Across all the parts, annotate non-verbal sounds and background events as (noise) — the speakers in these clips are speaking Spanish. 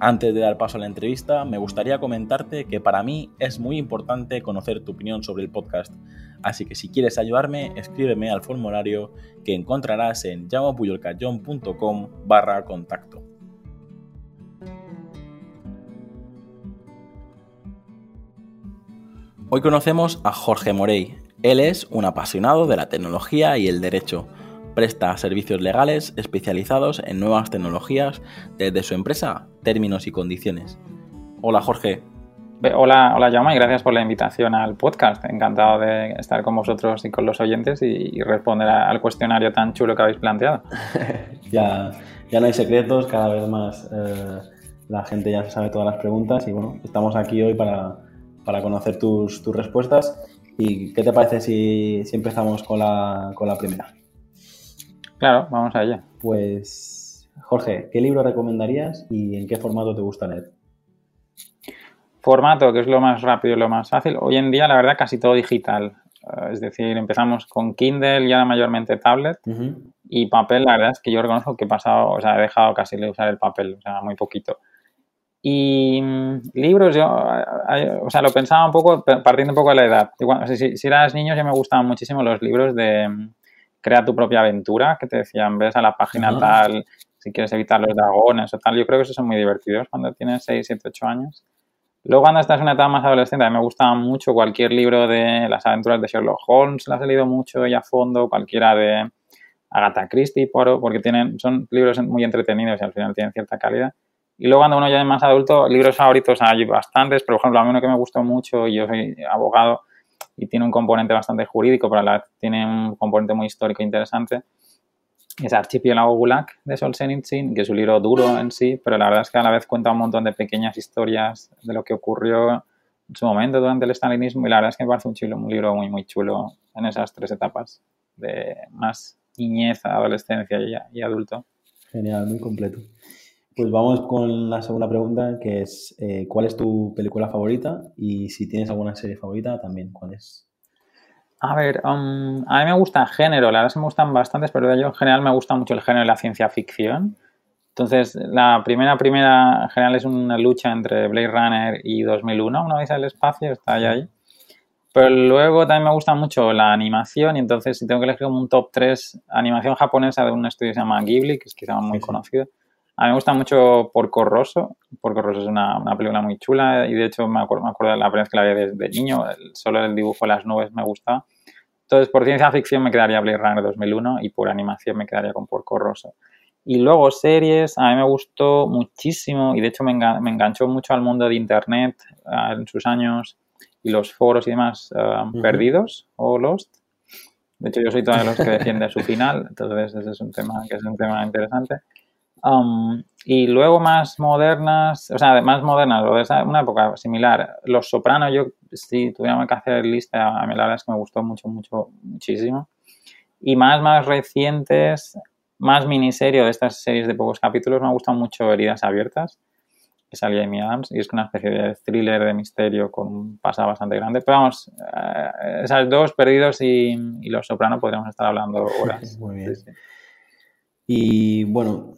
Antes de dar paso a la entrevista, me gustaría comentarte que para mí es muy importante conocer tu opinión sobre el podcast, así que si quieres ayudarme, escríbeme al formulario que encontrarás en llamapuyolcayón.com barra contacto. Hoy conocemos a Jorge Morey. Él es un apasionado de la tecnología y el derecho presta servicios legales especializados en nuevas tecnologías desde su empresa Términos y Condiciones. Hola Jorge. Hola, hola Jaume y gracias por la invitación al podcast. Encantado de estar con vosotros y con los oyentes y, responder al cuestionario tan chulo que habéis planteado. (laughs) ya, ya no hay secretos, cada vez más eh, la gente ya sabe todas las preguntas y bueno, estamos aquí hoy para, para conocer tus, tus, respuestas. ¿Y qué te parece si, si empezamos con la, con la primera? Claro, vamos allá. Pues, Jorge, ¿qué libro recomendarías y en qué formato te gusta leer? Formato, que es lo más rápido y lo más fácil. Hoy en día, la verdad, casi todo digital. Eh, es decir, empezamos con Kindle y ahora mayormente tablet. Y papel, la verdad es que yo reconozco que he pasado, o sea, he dejado casi de usar el papel, o sea, muy poquito. Y mm, libros, yo, o sea, lo pensaba un poco partiendo un poco de la edad. si, si, eras niño, ya me gustaban muchísimo los libros de mm, crea tu propia aventura, que te decían, ves a la página tal, si quieres evitar los dragones o tal. Yo creo que esos son muy divertidos cuando tienes 6, 7, 8 años. Luego cuando estás en una etapa más adolescente, a mí me gusta mucho cualquier libro de las aventuras de Sherlock Holmes, las he leído mucho y a fondo, cualquiera de Agatha Christie, porque tienen, son libros muy entretenidos y al final tienen cierta calidad. Y luego cuando uno ya es más adulto, libros favoritos hay bastantes, por ejemplo, a mí uno que me gustó mucho, y yo soy abogado, y tiene un componente bastante jurídico, pero la tiene un componente muy histórico interesante. Es Archipiélago Gulag de Solzhenitsyn, que es un libro duro en sí, pero la verdad es que a la vez cuenta un montón de pequeñas historias de lo que ocurrió en su momento durante el stalinismo y la verdad es que me parece un, chulo, un libro muy, muy chulo en esas tres etapas de más niñez, adolescencia y, y adulto. Genial, muy completo. Pues vamos con la segunda pregunta, que es eh, ¿cuál es tu película favorita? Y si tienes alguna serie favorita, también, ¿cuál es? A ver, um, a mí me gusta el género, la verdad es que me gustan bastantes, pero yo en general me gusta mucho el género de la ciencia ficción. Entonces, la primera, primera, en general es una lucha entre Blade Runner y 2001, una vez al espacio, está ahí, ahí. Pero luego también me gusta mucho la animación y entonces si tengo que elegir como un top 3, animación japonesa de un estudio que se llama Ghibli, que es quizá muy conocido. A mí me gusta mucho Porco Rosso. Porco Rosso es una, una, película muy chula y de hecho me acuerdo, me acuerdo de la primera vez que la vi desde niño, solo el dibujo de las nubes me gusta. Entonces, por ciencia ficción me quedaría Blade Runner 2001 y por animación me quedaría con Porco Rosso. Y luego series, a mí me gustó muchísimo y de hecho me, me enganchó mucho al mundo de Internet uh, en sus años y los foros y demás uh, perdidos o Lost. De hecho, yo soy todos los que defiende su final, entonces ese es un tema que es un tema interesante. Um, y luego más modernas, o sea, más modernas, o de una época similar, Los Sopranos, yo si tuviera que hacer lista, a mí la verdad es que me gustó mucho, mucho, muchísimo. Y más, más recientes, más miniserio de estas series de pocos capítulos, me gustan mucho Heridas Abiertas, que salía Amy Adams, y es una especie de thriller de misterio con un pasado bastante grande. Pero vamos, eh, esas dos, Perdidos y, Los Sopranos, podríamos estar hablando horas. (laughs) Muy bien. Y bueno,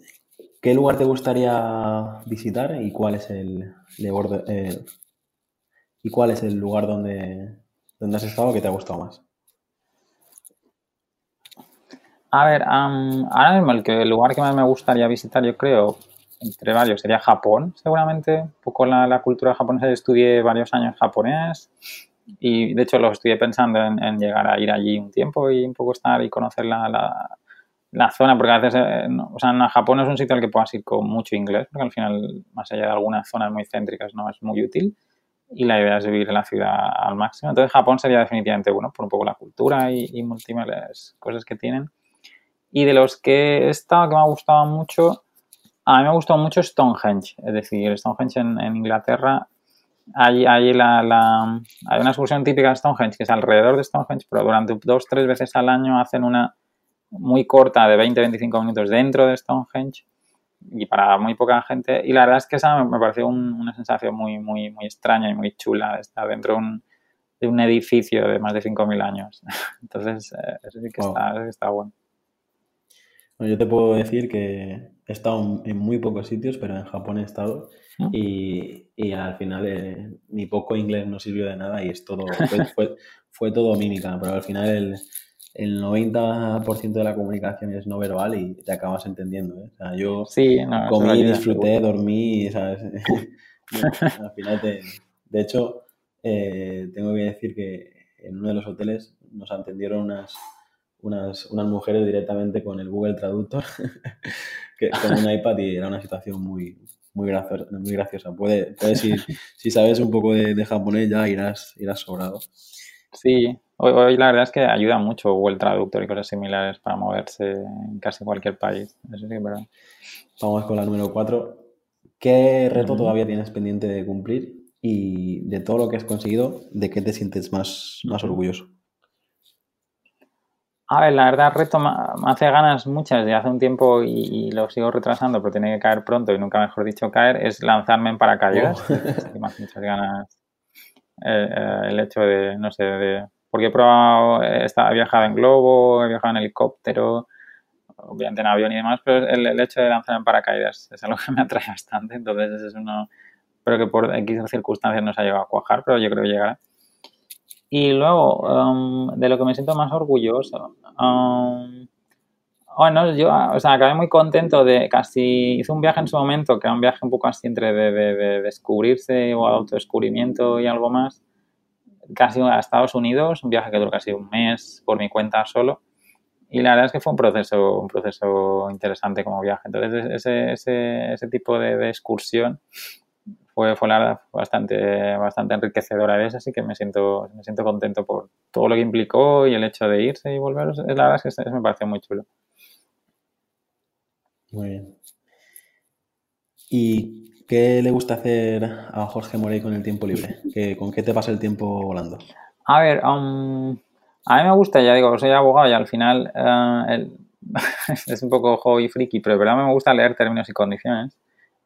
¿Qué lugar te gustaría visitar y cuál es el, eh, y cuál es el lugar donde, donde has estado que te ha gustado más? A ver, ahora mismo el, que, el lugar que más me gustaría visitar, yo creo, entre varios, sería Japón, seguramente. Un poco la, cultura japonesa. Estudié varios años japonés y, de hecho, lo estudié pensando en, llegar a ir allí un tiempo y un poco estar y conocer la zona, porque a veces, eh, o sea, Japón es un sitio al que puedas ir con mucho inglés, porque al final, más allá de algunas zonas muy céntricas, no es muy útil. Y la idea es vivir en la ciudad al máximo. Entonces, Japón sería definitivamente uno, por un poco la cultura y, y múltiples cosas que tienen. Y de los que he estado, que me ha gustado mucho, A mí me gustó mucho Stonehenge, es decir, Stonehenge en, en Inglaterra. Hay, hay, la, la, hay una excursión típica de Stonehenge, que es alrededor de Stonehenge, pero durante dos, tres veces al año hacen una muy corta de 20-25 minutos dentro de Stonehenge y para muy poca gente. Y la verdad es que esa me pareció un, una sensación muy, muy, muy extraña y muy chula de estar dentro de un, de un edificio de más de 5.000 años. (laughs) Entonces, eh, eso sí que, Wow. está, eso sí que está bueno. Bueno, yo te puedo decir que he estado en muy pocos sitios, pero en Japón he estado ¿Mm? y, y al final eh, mi poco inglés no sirvió de nada y es todo, fue, fue, fue todo mímica, pero al final el, el 90% de la comunicación es no verbal y te acabas entendiendo. ¿eh? O sea, yo Sí, no, eso comí, disfruté, seguro. dormí, ¿sabes? (laughs) Y al final te- De hecho, eh, tengo que decir que en uno de los hoteles nos atendieron unas, unas, unas mujeres directamente con el Google Traductor, (laughs) que, con un iPad y era una situación muy, muy, graciosa. Muy graciosa. Puede, puedes ir- si sabes un poco de, de japonés ya irás, irás sobrado. Sí, hoy, hoy la verdad es que ayuda mucho Google Traductor y cosas similares para moverse en casi cualquier país. Eso sí, pero Vamos con la número 4. ¿Qué reto todavía tienes pendiente de cumplir? Y de todo lo que has conseguido, ¿de qué te sientes más, más orgulloso? A ver, la verdad, reto me hace ganas muchas de hace un tiempo y, y lo sigo retrasando, pero tiene que caer pronto y nunca mejor dicho caer, es lanzarme en paracaídas. Oh. (laughs) Me hace muchas ganas eh, eh, el hecho de, no sé, de... Porque he probado, estado- he viajado en globo, he viajado en helicóptero, obviamente en avión y demás, pero el, hecho de lanzar en paracaídas es algo (laughs) que me atrae bastante, entonces ese es uno, pero que por X circunstancias no se ha llegado a cuajar, pero yo creo que llegará. Y luego, um, de lo que me siento más orgulloso, um, bueno, yo, o sea, acabé muy contento de casi, hice un viaje en su momento, que era un viaje un poco así entre de, de descubrirse o autodescubrimiento y algo más, casi a Estados Unidos, un viaje que duró casi un mes por mi cuenta solo. Y la verdad es que fue un proceso, un proceso interesante como viaje. Entonces, ese, ese, ese tipo de, excursión fue, fue la verdad bastante, bastante enriquecedora de eso, así que me siento, me siento contento por todo lo que implicó y el hecho de irse y volver. La verdad es que me pareció muy chulo. Muy bien. ¿Y qué le gusta hacer a Jorge Morey con el tiempo libre? ¿Qué- ¿Con qué te pasa el tiempo volando? A ver, um, a mí me gusta, ya digo, soy abogado y al final eh, el- (laughs) es un poco hobby friki, pero de verdad me gusta leer términos y condiciones.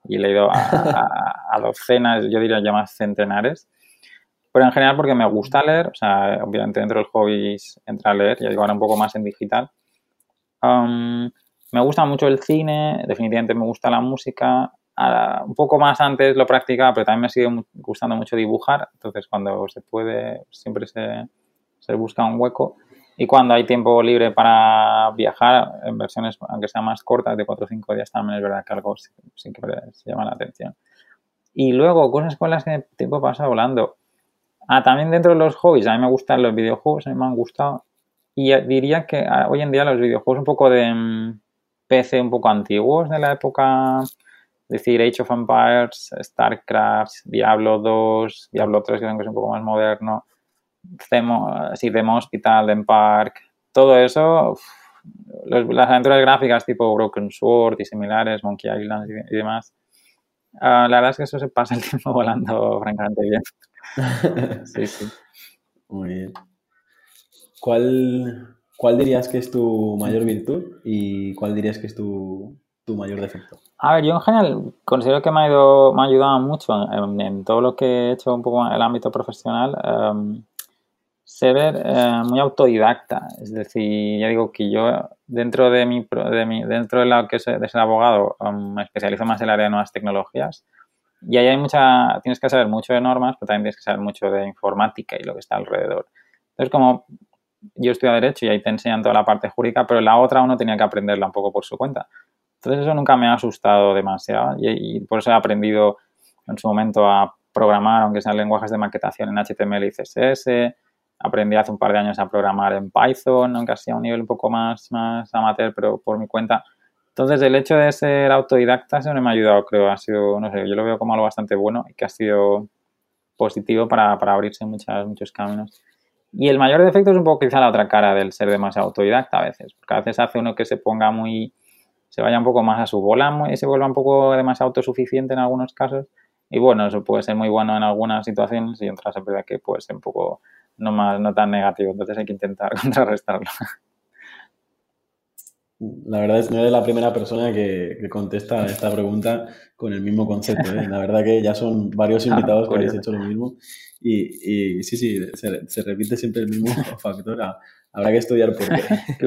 Y he leído a, a- a docenas, yo diría ya más centenares. Pero en general porque me gusta leer, o sea, obviamente dentro del hobby entra a leer, ya digo, ahora un poco más en digital. Um, me gusta mucho el cine, definitivamente me gusta la música. Ah, un poco más antes lo practicaba, pero también me sigue gustando mucho dibujar. Entonces, cuando se puede, siempre se, se busca un hueco. Y cuando hay tiempo libre para viajar, en versiones, aunque sean más cortas, de 4 o 5 días, también es verdad que algo que se llama la atención. Y luego, cosas con las que el tiempo pasa volando. Ah, también dentro de los hobbies, a mí me gustan los videojuegos, a mí me han gustado. Y diría que ah, hoy en día los videojuegos un poco de mm, PC, un poco antiguos de la época, decir, Age of Empires, StarCraft, Diablo 2, Diablo 3, que es un poco más moderno, Demo, sí, Demo Hospital, Dem Park, todo eso, uf, los- las aventuras gráficas tipo Broken Sword y similares, Monkey Island y, y demás. ah, la verdad es que eso se pasa el (laughs) tiempo volando francamente bien. (laughs) Sí, sí. Muy bien. ¿Cuál, cuál dirías que es tu mayor virtud y cuál dirías que es tu, tu mayor defecto? A ver, yo en general considero que me ha, ido, me ha ayudado mucho en, todo lo que he hecho un poco en el ámbito profesional. em, ser eh, muy autodidacta. Es decir, ya digo que yo dentro de mi, de dentro de lo que es de ser abogado em, me especializo más en el área de nuevas tecnologías. Y ahí hay mucha, tienes que saber mucho de normas, pero también tienes que saber mucho de informática y lo que está alrededor. Entonces, como yo estudio Derecho y ahí te enseñan toda la parte jurídica, pero la otra uno tenía que aprenderla un poco por su cuenta. Entonces eso nunca me ha asustado demasiado y, y por eso he aprendido en su momento a programar, aunque sean lenguajes de maquetación en HTML y CSS. Aprendí hace un par de años a programar en Python, aunque así a un nivel un poco más, más amateur, pero por mi cuenta. Entonces el hecho de ser autodidacta eso me ha ayudado, creo. Ha sido, no sé, yo lo veo como algo bastante bueno y que ha sido positivo para, para abrirse muchas, muchos caminos. Y el mayor defecto es un poco quizá la otra cara del ser demasiado autodidacta a veces, porque a veces hace uno que se ponga muy se vaya un poco más a su bola y se vuelva un poco demasiado autosuficiente en algunos casos. Y bueno, eso puede ser muy bueno en algunas situaciones y en otras es verdad que puede ser un poco no, más, no tan negativo. Entonces hay que intentar (laughs) contrarrestarlo. La verdad es que no eres la primera persona que, contesta esta pregunta con el mismo concepto. ¿eh? La verdad que ya son varios (laughs) ah, invitados que habéis hecho lo mismo. Y, sí, sí, se, repite siempre el mismo (laughs) factor. Ah, habrá que estudiar por qué. qué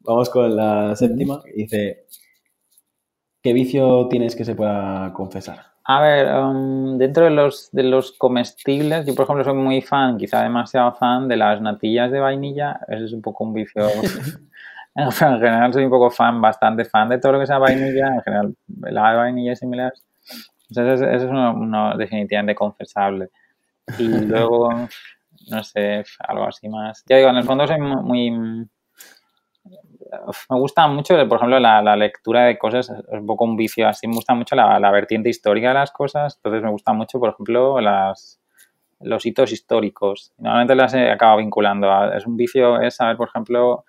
Vamos con la séptima. Dice, ¿qué vicio tienes que se pueda confesar? A ver, um, dentro de los, de los comestibles, yo por ejemplo soy muy fan, quizá demasiado fan de las natillas de vainilla. Ese es un poco un vicio (laughs) (laughs) en general soy un poco fan, bastante fan de todo lo que sea vainilla, en general la de vainilla y similares. Entonces, eso es uno, definitivamente confesable. Y (laughs) luego, no sé, algo así más. Ya digo, en el fondo soy muy... me gusta mucho, por ejemplo, la, lectura de cosas, es un poco un vicio así, me gusta mucho la, la vertiente histórica de las cosas, entonces me gusta mucho, por ejemplo, las, los hitos históricos. Normalmente las he acabado vinculando. es un vicio, es saber, por ejemplo,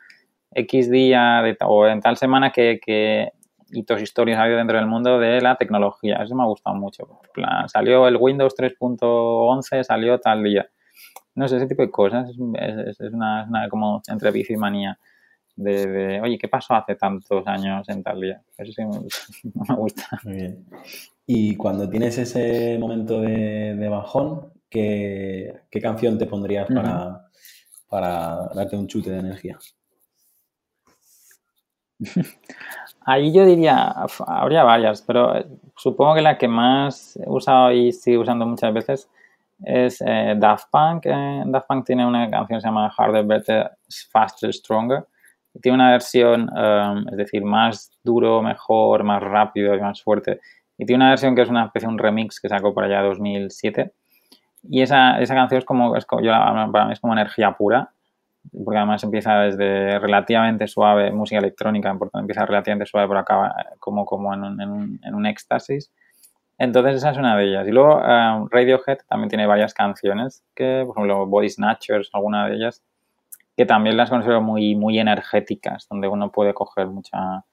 X día de, o en tal semana que, que hitos historias ha habido dentro del mundo de la tecnología. Eso me ha gustado mucho. salió el Windows 3.11, salió tal día. No sé, ese tipo de cosas. Es, una, como entre y manía. De, oye, ¿qué pasó hace tantos años en tal día? Eso sí me, (laughs) gusta. Muy bien. Y cuando tienes ese momento de, bajón, ¿qué, canción te pondrías para, para darte un chute de energía? (laughs) Ahí yo diría, habría varias, pero eh, supongo que la que más he usado y sigo usando muchas veces es eh, Daft Punk. Eh, Daft Punk tiene una canción que se llama Harder, Better, Faster, Stronger. Tiene una versión, um, es decir, más duro, mejor, más rápido y más fuerte. Y tiene una versión que es una especie de un remix que sacó por allá 2007. Y esa, esa canción es como, es como yo, para mí es como energía pura porque además empieza desde relativamente suave, música electrónica, empieza relativamente suave, pero acaba como, como en, un, en, un, en un éxtasis. Entonces esa es una de ellas. Y luego um, Radiohead también tiene varias canciones, que por ejemplo Body Snatchers, alguna de ellas, que también las considero muy, muy energéticas, donde uno puede coger mucha,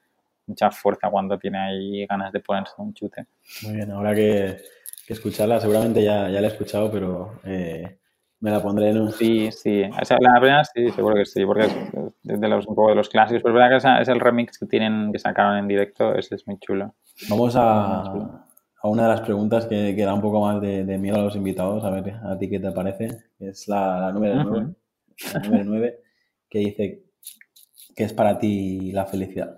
mucha fuerza cuando tiene ahí ganas de ponerse un chute. Muy bien, ahora que, que escucharla, seguramente ya, ya la he escuchado, pero eh, me la pondré en un... Sí, sí. O sea, la primera sí, seguro que sí, porque es de los, un poco de los clásicos. Pero es verdad que es el remix que tienen, que sacaron en directo, ese es muy chulo. Vamos a, a una de las preguntas que, que da un poco más de, de, miedo a los invitados, a ver a ti qué te parece. Es la, la número 9, la número 9, que dice, ¿qué es para ti la felicidad?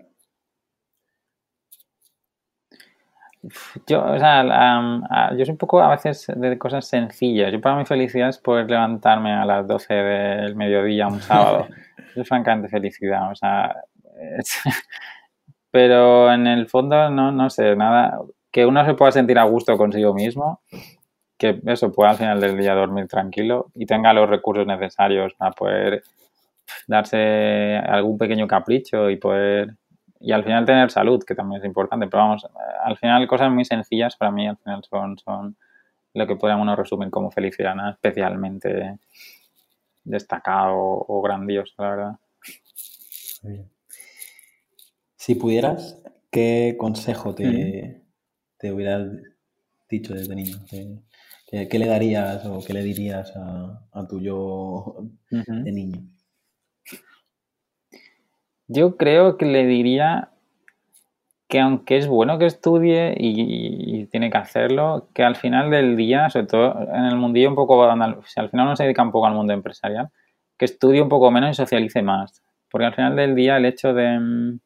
Yo, o sea, yo soy un poco a veces de cosas sencillas. Yo para mi felicidad es poder levantarme a las 12 del mediodía un sábado. Eso (laughs) es francamente felicidad. O sea, (laughs) pero en el fondo no, no sé, nada, que uno se pueda sentir a gusto consigo mismo, que eso pueda al final del día dormir tranquilo y tenga los recursos necesarios para poder darse algún pequeño capricho y poder y al final tener salud, que también es importante, pero vamos, al final cosas muy sencillas para mí al final son, son lo que podríamos resumir como felicidad, nada especialmente destacado o, grandioso, la verdad. Si pudieras, ¿qué consejo te, te hubieras dicho desde niño? ¿Qué, le darías o qué le dirías a, tu yo de niño? Yo creo que le diría que aunque es bueno que estudie y, tiene que hacerlo, que al final del día, sobre todo en el mundillo un poco, si al final no se dedica un poco al mundo empresarial, que estudie un poco menos y socialice más. Porque al final del día el hecho de,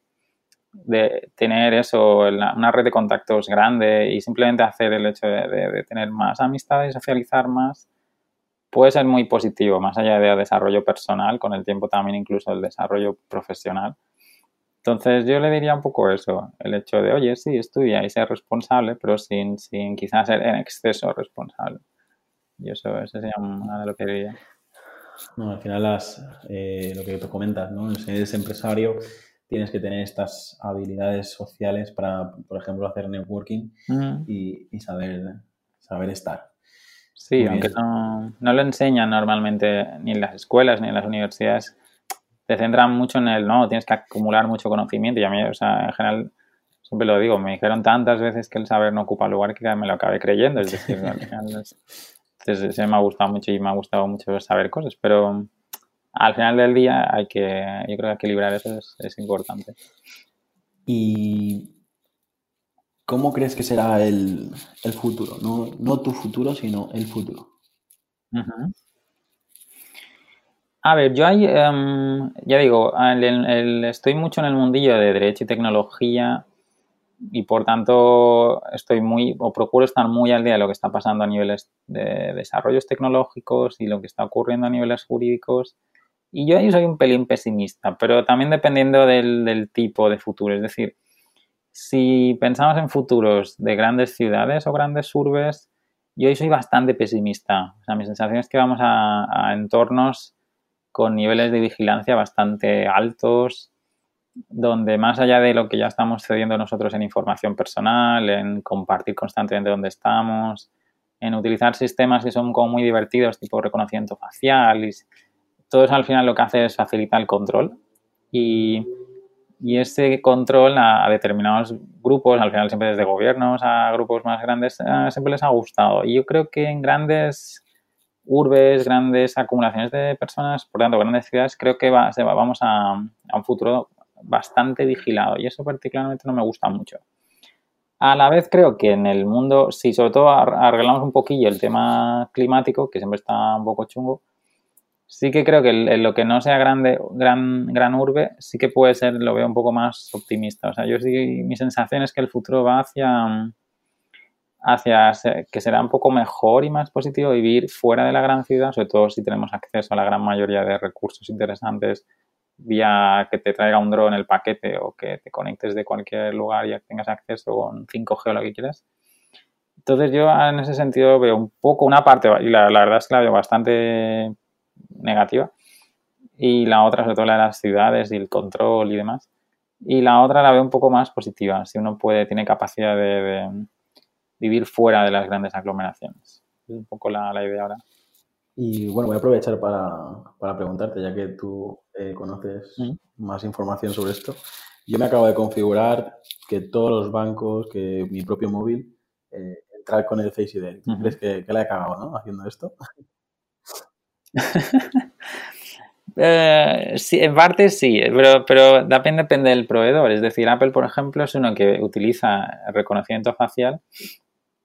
de tener eso, una red de contactos grande y simplemente hacer el hecho de tener más amistades socializar más, puede ser muy positivo, más allá de desarrollo personal, con el tiempo también incluso el desarrollo profesional. Entonces yo le diría un poco eso, el hecho de, oye, sí, estudia y ser responsable, pero sin, sin quizás ser en exceso responsable. Y eso, eso sería una de lo que diría. No, al final las, eh, lo que tú comentas, ¿no? Si empresario, tienes que tener estas habilidades sociales para, por ejemplo, hacer networking y, y, saber, saber estar. Sí, aunque no, no, lo enseñan normalmente ni en las escuelas ni en las universidades, te centran mucho en el, no, tienes que acumular mucho conocimiento. Y a mí, o sea, en general, siempre lo digo, me dijeron tantas veces que el saber no ocupa lugar que me lo acabé creyendo, es decir, al (laughs) final entonces, se me ha gustado mucho y me ha gustado mucho saber cosas, pero al final del día hay que, yo creo que equilibrar eso es, importante. ¿Y cómo crees que será el, futuro? No, tu futuro, sino el futuro. A ver, yo hay, em, ya digo, estoy mucho en el mundillo de derecho y tecnología y por tanto estoy muy o procuro estar muy al día de lo que está pasando a niveles de desarrollos tecnológicos y lo que está ocurriendo a niveles jurídicos. Y yo ahí soy un pelín pesimista, pero también dependiendo del, tipo de futuro. Es decir, si pensamos en futuros de grandes ciudades o grandes urbes, yo ahí soy bastante pesimista. O sea, mi sensación es que vamos a entornos con niveles de vigilancia bastante altos, donde más allá de lo que ya estamos cediendo nosotros en información personal, en compartir constantemente dónde estamos, en utilizar sistemas que son como muy divertidos, tipo reconocimiento facial, y todo eso al final lo que hace es facilitar el control y, ese control a, determinados grupos, al final siempre desde gobiernos a grupos más grandes, eh, siempre les ha gustado. Y yo creo que en grandes urbes, grandes acumulaciones de personas, por tanto, grandes ciudades, creo que va, vamos a, a un futuro bastante vigilado y eso particularmente no me gusta mucho. A la vez creo que en el mundo, si sobre todo arreglamos un poquillo el tema climático, que siempre está un poco chungo, sí que creo que lo que no sea grande, gran, gran urbe, sí que puede ser, lo veo un poco más optimista. O sea, yo sí, mi sensación es que el futuro va hacia, hacia que será un poco mejor y más positivo vivir fuera de la gran ciudad, sobre todo si tenemos acceso a la gran mayoría de recursos interesantes vía que te traiga un drone el paquete o que te conectes de cualquier lugar y tengas acceso con 5G o lo que quieras. Entonces yo en ese sentido veo un poco una parte, y la, verdad es que la veo bastante negativa, y la otra sobre todo la de las ciudades y el control y demás. Y la otra la veo un poco más positiva, si uno puede, tiene capacidad de, vivir fuera de las grandes aglomeraciones. Es un poco la, la idea ahora. Y bueno, voy a aprovechar para, preguntarte, ya que tú eh, conoces más información sobre esto. Yo me acabo de configurar que todos los bancos, que mi propio móvil, eh, entrar con el Face ID. ¿Crees que, que la he cagado, no? Haciendo esto. (laughs) Eh, en parte sí, pero, pero depende, depende del proveedor. Es decir, Apple, por ejemplo, es uno que utiliza reconocimiento facial,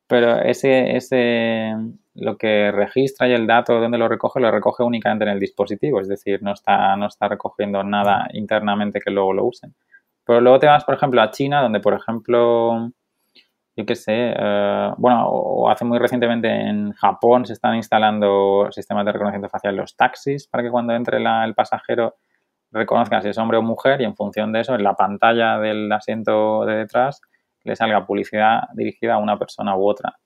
pero ese, ese, lo que registra y el dato de donde lo recoge, lo recoge únicamente en el dispositivo, es decir, no está, no está recogiendo nada internamente que luego lo usen. Pero luego te vas, por ejemplo, a China, donde, por ejemplo, yo qué sé, eh, bueno, o hace muy recientemente en Japón se están instalando sistemas de reconocimiento facial los taxis para que cuando entre el pasajero reconozca si es hombre o mujer y en función de eso, en la pantalla del asiento de detrás le salga publicidad dirigida a una persona u otra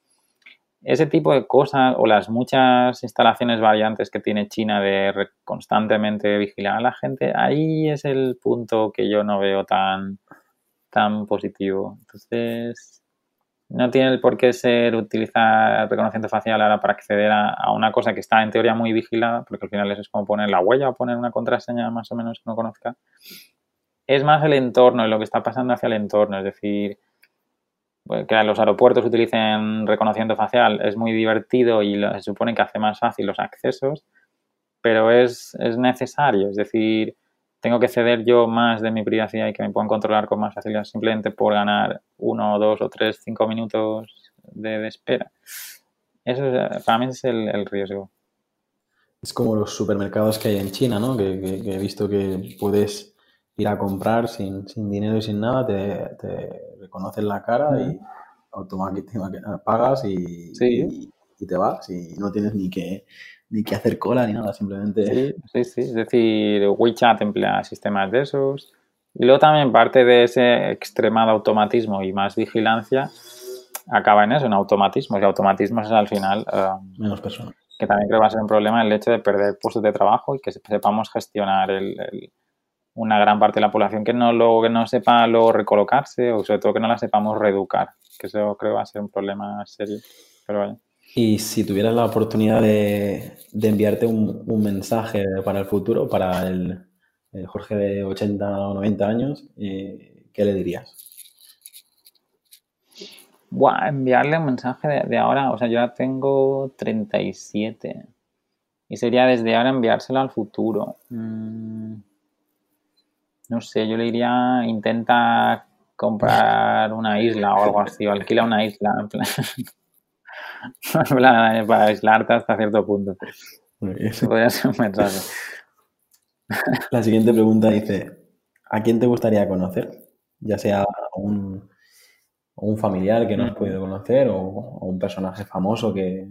ese tipo de cosas o las muchas instalaciones variantes que tiene China de constantemente vigilar a la gente, ahí es el punto que yo no veo tan, tan positivo. Entonces, no tiene por qué ser utilizar reconocimiento facial ahora para acceder a, una cosa que está en teoría muy vigilada, porque al final eso es como poner la huella o poner una contraseña más o menos que no conozca. Es más el entorno y lo que está pasando hacia el entorno, es decir, pues, que los aeropuertos utilicen reconocimiento facial es muy divertido y se supone que hace más fácil los accesos, pero es, necesario. Es decir, tengo que ceder yo más de mi privacidad y que me puedan controlar con más facilidad simplemente por ganar uno, dos o tres, cinco minutos de, espera. Eso para mí es el, riesgo. Es como los supermercados que hay en China, ¿no? que he visto que puedes ir a comprar sin, dinero y sin nada, te, te reconocen la cara y automáticamente pagas y, y, te vas y no tienes ni que, ni que hacer cola ni nada, simplemente... Sí, (laughs) sí, sí, es decir, WeChat emplea sistemas de esos y luego también parte de ese extremado automatismo y más vigilancia acaba en eso, en automatismo. Y automatismo es al final... Um, Menos personas. Que también creo que va a ser un problema el hecho de perder puestos de trabajo y que sepamos gestionar el una gran parte de la población que no lo que no sepa luego recolocarse o sobre todo que no la sepamos reeducar, que eso creo va a ser un problema serio. Pero Y si tuvieras la oportunidad de, enviarte un, mensaje para el futuro, para el, eh, Jorge de 80 o 90 años, ¿qué le dirías? Buah, enviarle un mensaje de, ahora, o sea, yo ya tengo 37 y sería desde ahora enviárselo al futuro. Mm, no sé, yo le diría, intenta comprar una isla o algo así, o alquila una isla, en plan, (laughs) (laughs) para aislarte hasta cierto punto. Podría ser un mensaje. (laughs) La siguiente pregunta dice, ¿a quién te gustaría conocer? Ya sea un, un familiar que no has podido conocer o, un personaje famoso que,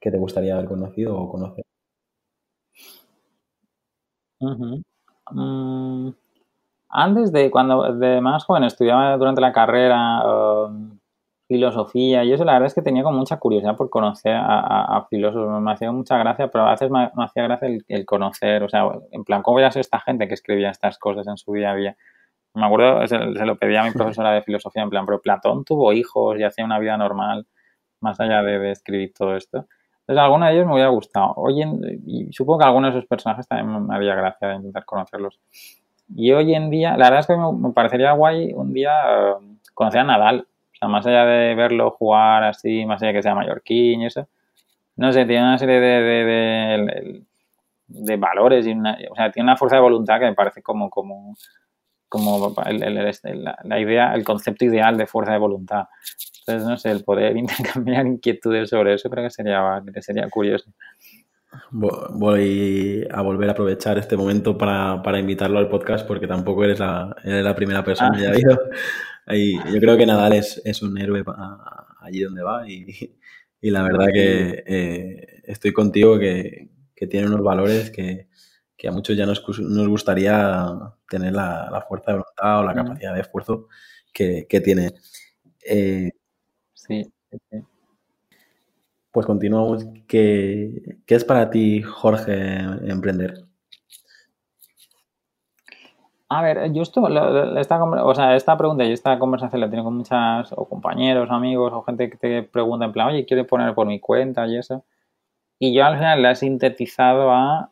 que, te gustaría haber conocido o conocer. Mm, antes de cuando de más joven estudiaba durante la carrera um, filosofía y eso la verdad es que tenía como mucha curiosidad por conocer a, filósofos, me hacía mucha gracia, pero a veces me, hacía gracia el, conocer, o sea, en plan, ¿cómo a ser esta gente que escribía estas cosas en su día a día? Me acuerdo, se, lo pedía a mi (laughs) profesora de filosofía, en plan, pero Platón tuvo hijos y hacía una vida normal, más allá de, escribir todo esto. Entonces, alguno de ellos me hubiera gustado. Hoy y supongo que algunos de esos personajes también me haría gracia de intentar conocerlos. Y hoy en día, la verdad es que me, parecería guay un día eh, conocer a Nadal. Más allá de verlo jugar así, más allá de que sea mallorquín y eso. No sé, tiene una serie de, de, de, valores y una, o sea, tiene una fuerza de voluntad que me parece como, como como este, la, idea, el concepto ideal de fuerza de voluntad. Entonces, no sé, el poder (laughs) intercambiar inquietudes sobre eso creo que sería, sería curioso. Voy a volver a aprovechar este momento para, invitarlo al podcast porque tampoco eres la, la primera persona que ha habido. yo creo que Nadal es, es un héroe allí donde va y, la verdad que eh, estoy contigo que, que tiene unos valores que, que a muchos ya nos, nos gustaría tener la, fuerza de voluntad o la capacidad de esfuerzo que, tiene. Eh, sí, Pues continuamos. ¿Qué, es para ti, Jorge, emprender? A ver, yo esto, esta, o sea, esta pregunta y esta conversación la tengo con muchas, o compañeros, amigos, o gente que te pregunta en plan, oye, quiero poner por mi cuenta y eso. Y yo al final la he sintetizado a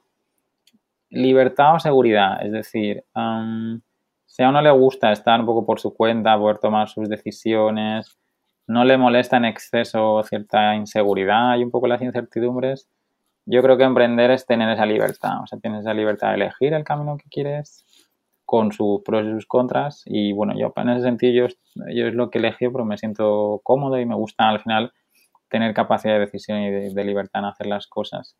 libertad o seguridad. Es decir, si a uno le gusta estar un poco por su cuenta, poder tomar sus decisiones, no le molesta en exceso cierta inseguridad y un poco las incertidumbres, yo creo que emprender es tener esa libertad. O sea, tienes esa libertad de elegir el camino que quieres con sus pros y sus contras. Y bueno, yo en ese sentido, yo, es lo que elegí, pero me siento cómodo y me gusta al final tener capacidad de decisión y de libertad en hacer las cosas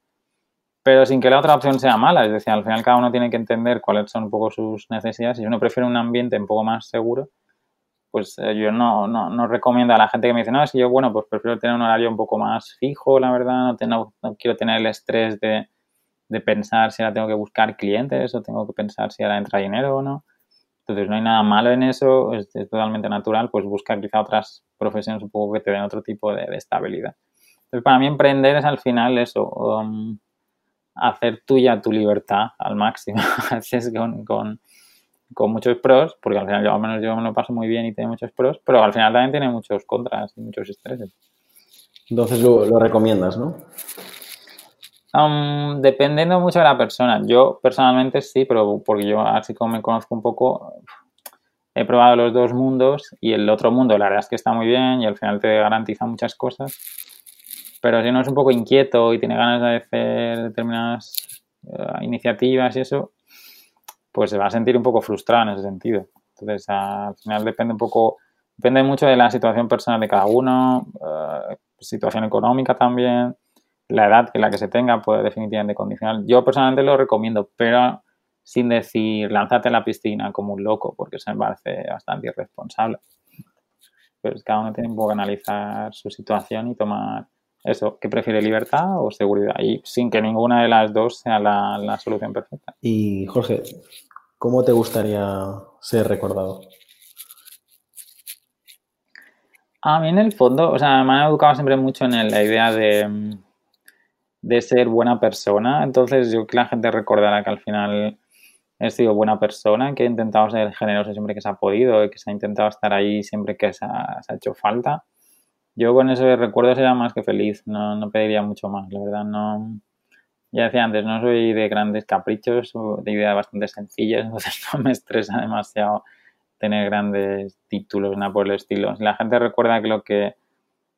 pero sin que la otra opción sea mala. Es decir, al final cada uno tiene que entender cuáles son un poco sus necesidades. Si uno prefiere un ambiente un poco más seguro, pues eh, yo no, no, recomiendo a la gente que me dice, no, que yo, bueno, pues prefiero tener un horario un poco más fijo, la verdad, no, no, quiero tener el estrés de, de, pensar si ahora tengo que buscar clientes o tengo que pensar si ahora entra dinero o no. Entonces no hay nada malo en eso, es, totalmente natural, pues buscar quizá otras profesiones un poco que te den otro tipo de, estabilidad. Entonces para mí emprender es al final eso. Um, hacer tuya tu libertad al máximo. (laughs) Haces con, con, con, muchos pros, porque al final yo al menos yo me lo paso muy bien y tiene muchos pros, pero al final también tiene muchos contras y muchos estreses. Entonces lo, recomiendas, ¿no? Um, dependiendo mucho de la persona. Yo personalmente sí, pero porque yo así como me conozco un poco, he probado los dos mundos y el otro mundo la verdad es que está muy bien y al final te garantiza muchas cosas pero si uno es un poco inquieto y tiene ganas de hacer determinadas eh, iniciativas y eso, pues se va a sentir un poco frustrado en ese sentido. Entonces, al final depende un poco, depende mucho de la situación personal de cada uno, uh, situación económica también, la edad en la que se tenga puede definitivamente condicionar. Yo personalmente lo recomiendo, pero sin decir lánzate a la piscina como un loco, porque eso me parece bastante irresponsable. Pues cada uno tiene un poco que analizar su situación y tomar eso, ¿qué prefiere libertad o seguridad? Y sin que ninguna de las dos sea la, solución perfecta. Y Jorge, ¿cómo te gustaría ser recordado? A mí en el fondo, o sea, me han educado siempre mucho en la idea de, de ser buena persona. Entonces yo que la gente recordará que al final he sido buena persona, que he intentado ser generoso siempre que se ha podido y que se ha intentado estar ahí siempre que se ha hecho falta yo con ese recuerdo sería más que feliz, no, no pediría mucho más, la verdad, no, ya decía antes, no soy de grandes caprichos o de ideas bastante sencillas, (laughs) entonces no me estresa demasiado tener grandes títulos, nada por el estilo. Si la gente recuerda que lo que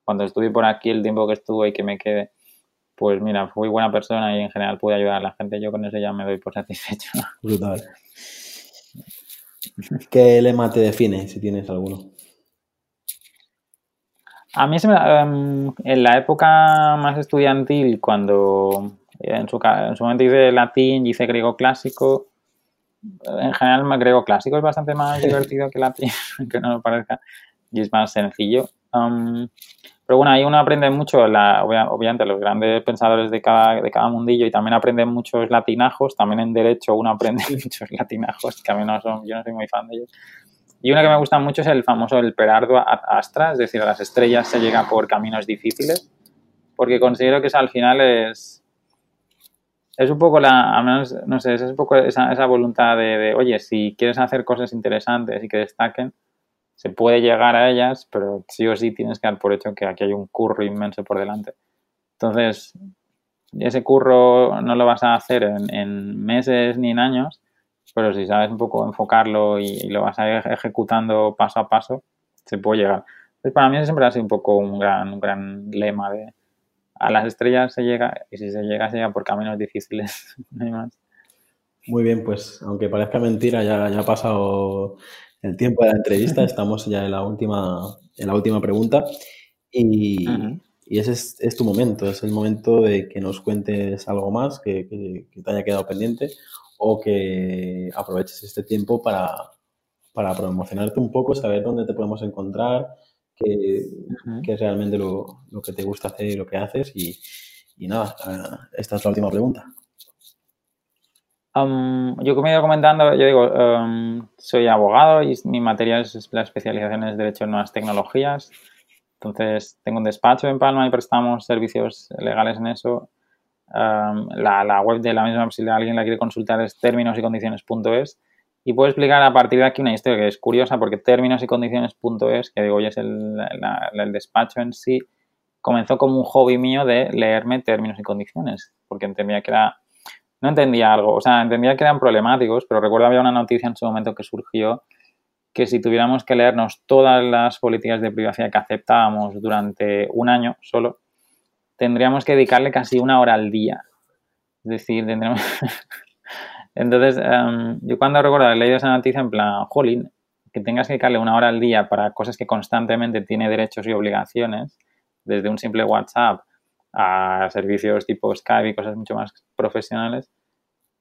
cuando estuve por aquí, el tiempo que estuve y que me quede, pues mira, fui buena persona y en general pude ayudar a la gente, yo con eso ya me doy por satisfecho. Brutal. ¿Qué lema te define, si tienes alguno? A mí se me, em, en la época más estudiantil, cuando en su, en su momento hice latín y hice griego clásico, en general el griego clásico es bastante más (laughs) divertido que latín, (laughs) aunque no lo parezca, y es más sencillo. Um, pero bueno, ahí uno aprende mucho, la, obviamente, los grandes pensadores de cada, de cada mundillo y también aprende muchos latinajos. También en Derecho uno aprende (laughs) muchos latinajos, que a mí no son, yo no soy muy fan de ellos. Y uno que me gusta mucho es el famoso el Perardo Astra, es decir, a las estrellas se llega por caminos difíciles, porque considero que eso al final es, es un poco la, menos, no sé, es un poco esa, esa voluntad de, de, oye, si quieres hacer cosas interesantes y que destaquen, se puede llegar a ellas, pero sí o sí tienes que dar por hecho que aquí hay un curro inmenso por delante. Entonces, ese curro no lo vas a hacer en, meses ni en años, pero si sabes un poco enfocarlo y, lo vas a ir ejecutando paso a paso, se puede llegar. Entonces, para mí siempre ha sido un poco un gran, un gran lema de a las estrellas se llega y si se llega, se llega por caminos difíciles. (laughs) no hay más. Muy bien, pues aunque parezca mentira, ya, ya ha pasado el tiempo de la entrevista. Estamos ya en la última, en la última pregunta. Y, y ese es, tu momento, es el momento de que nos cuentes algo más que, te haya quedado pendiente o que aproveches este tiempo para, para promocionarte un poco, saber dónde te podemos encontrar, qué, es realmente lo, lo, que te gusta hacer y lo que haces. Y, y nada, eh, esta es la última pregunta yo como he ido comentando, yo digo, soy abogado y mi materia es la especialización en Derecho en Nuevas Tecnologías. Entonces, tengo un despacho en Palma y prestamos servicios legales en eso. La, web de la misma, si alguien la quiere consultar, es términos y condiciones.es. Y puedo explicar a partir de aquí una historia que es curiosa porque términos y condiciones.es, que digo, hoy es el, el despacho en sí, comenzó como un hobby mío de leerme términos y condiciones, porque entendía que era no entendía algo. O sea, entendía que eran problemáticos, pero recuerdo había una noticia en su momento que surgió que si tuviéramos que leernos todas las políticas de privacidad que aceptábamos durante un año solo, tendríamos que dedicarle casi una hora al día. Es decir, tendríamos... (laughs) Entonces, em, yo cuando recuerdo haber leído esa noticia, en plan, jolín, que tengas que dedicarle una hora al día para cosas que constantemente tiene derechos y obligaciones, desde un simple WhatsApp a servicios tipo Skype y cosas mucho más profesionales,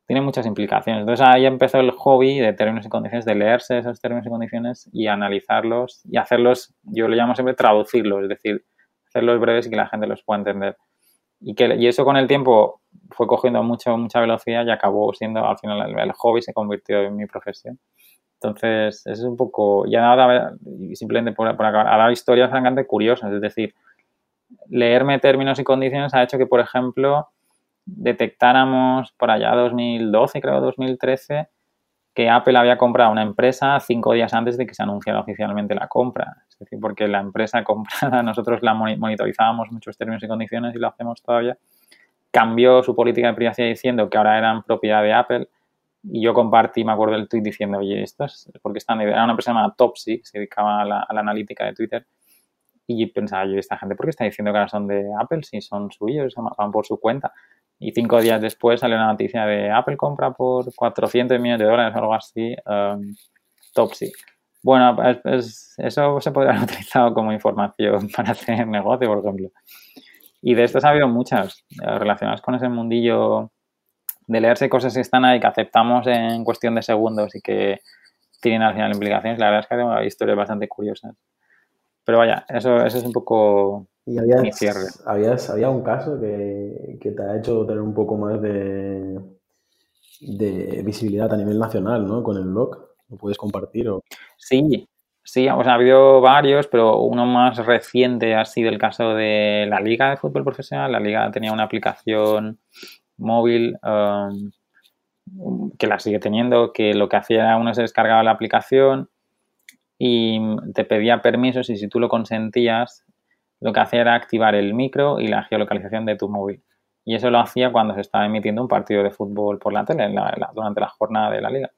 tiene muchas implicaciones. Entonces ahí empezó el hobby de términos y condiciones, de leerse esos términos y condiciones y analizarlos y hacerlos, yo lo llamo siempre traducirlos, es decir, hacerlos breves y que la gente los pueda entender. Y, que, y eso con el tiempo fue cogiendo mucho, mucha velocidad y acabó siendo, al final, el, hobby se convirtió en mi profesión. Entonces, eso es un poco, ya nada, simplemente por, por acabar, dado historias francamente curiosas, es decir, leerme términos y condiciones ha hecho que, por ejemplo, detectáramos por allá 2012, creo, 2013, Apple había comprado una empresa cinco días antes de que se anunciara oficialmente la compra. Es decir, porque la empresa (laughs) comprada, nosotros la monitorizábamos muchos términos y condiciones y lo hacemos todavía, cambió su política de privacidad diciendo que ahora eran propiedad de Apple. Y yo compartí, me acuerdo del tweet diciendo, oye, esto es porque están, era una empresa llamada Topsy, que se dedicaba a la, a la analítica de Twitter, y pensaba yo, ¿esta gente por qué está diciendo que ahora son de Apple si son suyos, van por su cuenta? Y cinco días después sale una noticia de Apple compra por 400 millones de dólares o algo así, um, Topsy. Bueno, eso se podría haber (laughs) utilizado como información (laughs) para hacer negocio, por ejemplo. Y de estos ha habido muchas eh, relacionadas con ese mundillo de leerse cosas que están ahí, que aceptamos en cuestión de segundos y que tienen al final implicaciones. La verdad es que hay historias bastante curiosas. Pero vaya, eso, eso es un poco ¿Y mi cierre. Habías, ¿Había un caso que, te ha hecho tener un poco más de, de visibilidad a nivel nacional, ¿no? Con el blog. ¿Lo puedes compartir? O... Sí, sí, o sea, ha habido varios, pero uno más reciente ha sido el caso de la Liga de Fútbol Profesional. La Liga tenía una aplicación móvil um, que la sigue teniendo, que lo que hacía era uno se descargaba la aplicación y te pedía permisos y si tú lo consentías, lo que hacía era activar el micro y la geolocalización de tu móvil. Y eso lo hacía cuando se estaba emitiendo un partido de fútbol por la tele durante la jornada de la liga.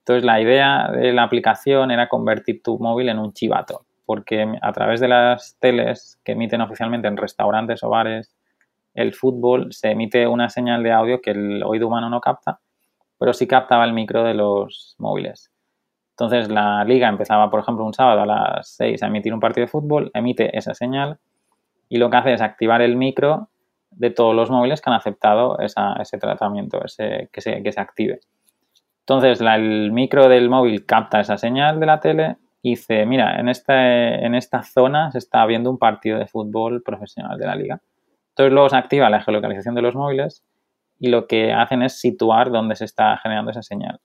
Entonces la idea de la aplicación era convertir tu móvil en un chivato, porque a través de las teles que emiten oficialmente en restaurantes o bares el fútbol se emite una señal de audio que el oído humano no capta, pero sí captaba el micro de los móviles. Entonces la liga empezaba, por ejemplo, un sábado a las 6 a emitir un partido de fútbol, emite esa señal y lo que hace es activar el micro de todos los móviles que han aceptado ese tratamiento, ese, que, se, que se active. Entonces el micro del móvil capta esa señal de la tele y dice, mira, en, este, en esta zona se está viendo un partido de fútbol profesional de la liga. Entonces luego se activa la geolocalización de los móviles y lo que hacen es situar dónde se está generando esa señal.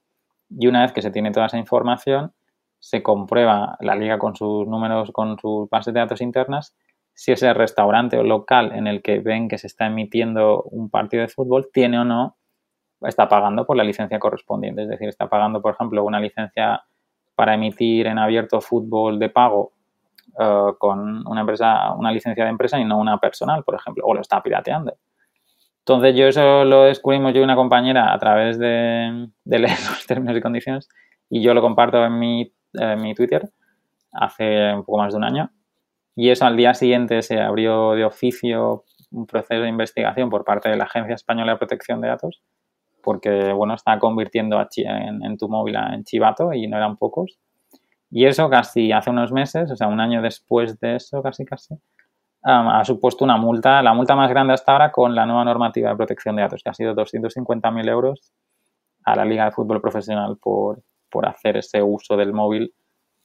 Y una vez que se tiene toda esa información, se comprueba la liga con sus números, con sus bases de datos internas, si ese restaurante o local en el que ven que se está emitiendo un partido de fútbol tiene o no, está pagando por la licencia correspondiente. Es decir, está pagando, por ejemplo, una licencia para emitir en abierto fútbol de pago eh, con una empresa, una licencia de empresa y no una personal, por ejemplo, o lo está pirateando. Entonces yo eso lo descubrimos yo y una compañera a través de, leer los términos y condiciones y yo lo comparto en mi, mi Twitter hace un poco más de un año y eso al día siguiente se abrió de oficio un proceso de investigación por parte de la Agencia Española de Protección de Datos porque, bueno, está convirtiendo a en, en, tu móvil en chivato y no eran pocos. Y eso casi hace unos meses, o sea, un año después de eso, casi casi, ha supuesto una multa, la multa más grande hasta ahora con la nueva normativa de protección de datos, que ha sido 250.000 euros a la Liga de Fútbol Profesional por, por hacer ese uso del móvil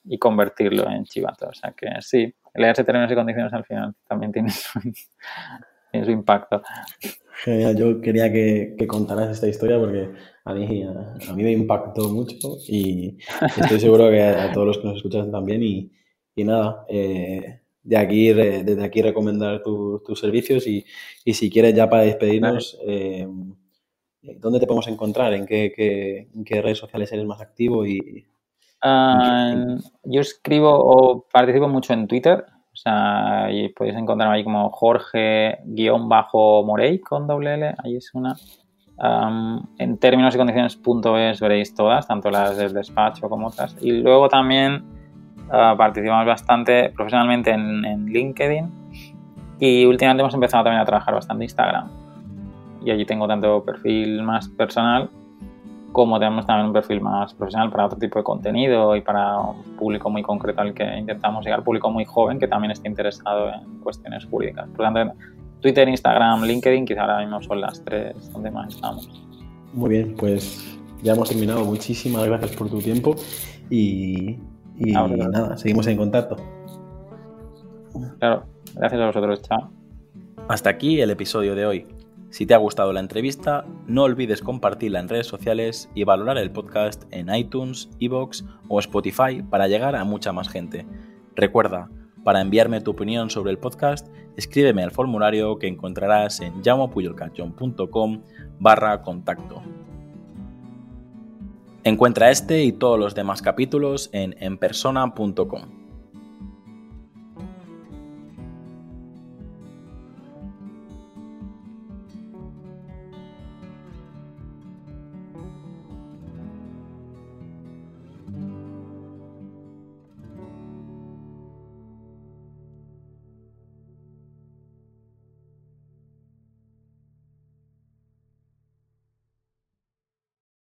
y convertirlo en chivato. O sea que sí, leerse términos y condiciones al final también tiene su, (laughs) tiene su impacto. Genial, yo quería que, que, contaras esta historia porque a mí, a, mí me impactó mucho y estoy seguro que a, todos los que nos escuchan también. Y, y nada, eh, de aquí, desde aquí recomendar tus servicios y, y, si quieres ya para despedirnos, eh, ¿dónde te podemos encontrar? ¿En qué, qué, en qué, redes sociales eres más activo? Y, uh, yo escribo o participo mucho en Twitter. O sea, y podéis encontrarme ahí como Jorge-Morey con doble L, ahí es una. en términos y condiciones.es veréis todas, tanto las del despacho como otras. Y luego también uh, participamos bastante profesionalmente en, en, LinkedIn y últimamente hemos empezado también a trabajar bastante Instagram. Y allí tengo tanto perfil más personal como tenemos también un perfil más profesional para otro tipo de contenido y para un público muy concreto al que intentamos llegar, público muy joven que también esté interesado en cuestiones jurídicas. Por lo tanto, Twitter, Instagram, LinkedIn, quizá ahora mismo son las tres donde más estamos. Muy bien, pues ya hemos terminado. Muchísimas gracias por tu tiempo y, y nada, seguimos en contacto. Claro, gracias a vosotros, chao. Hasta aquí el episodio de hoy. Si te ha gustado la entrevista, no olvides compartirla en redes sociales y valorar el podcast en iTunes, Evox o Spotify para llegar a mucha más gente. Recuerda, para enviarme tu opinión sobre el podcast, escríbeme al formulario que encontrarás en llamopuyolcanchon.com barra contacto. Encuentra este y todos los demás capítulos en enpersona.com.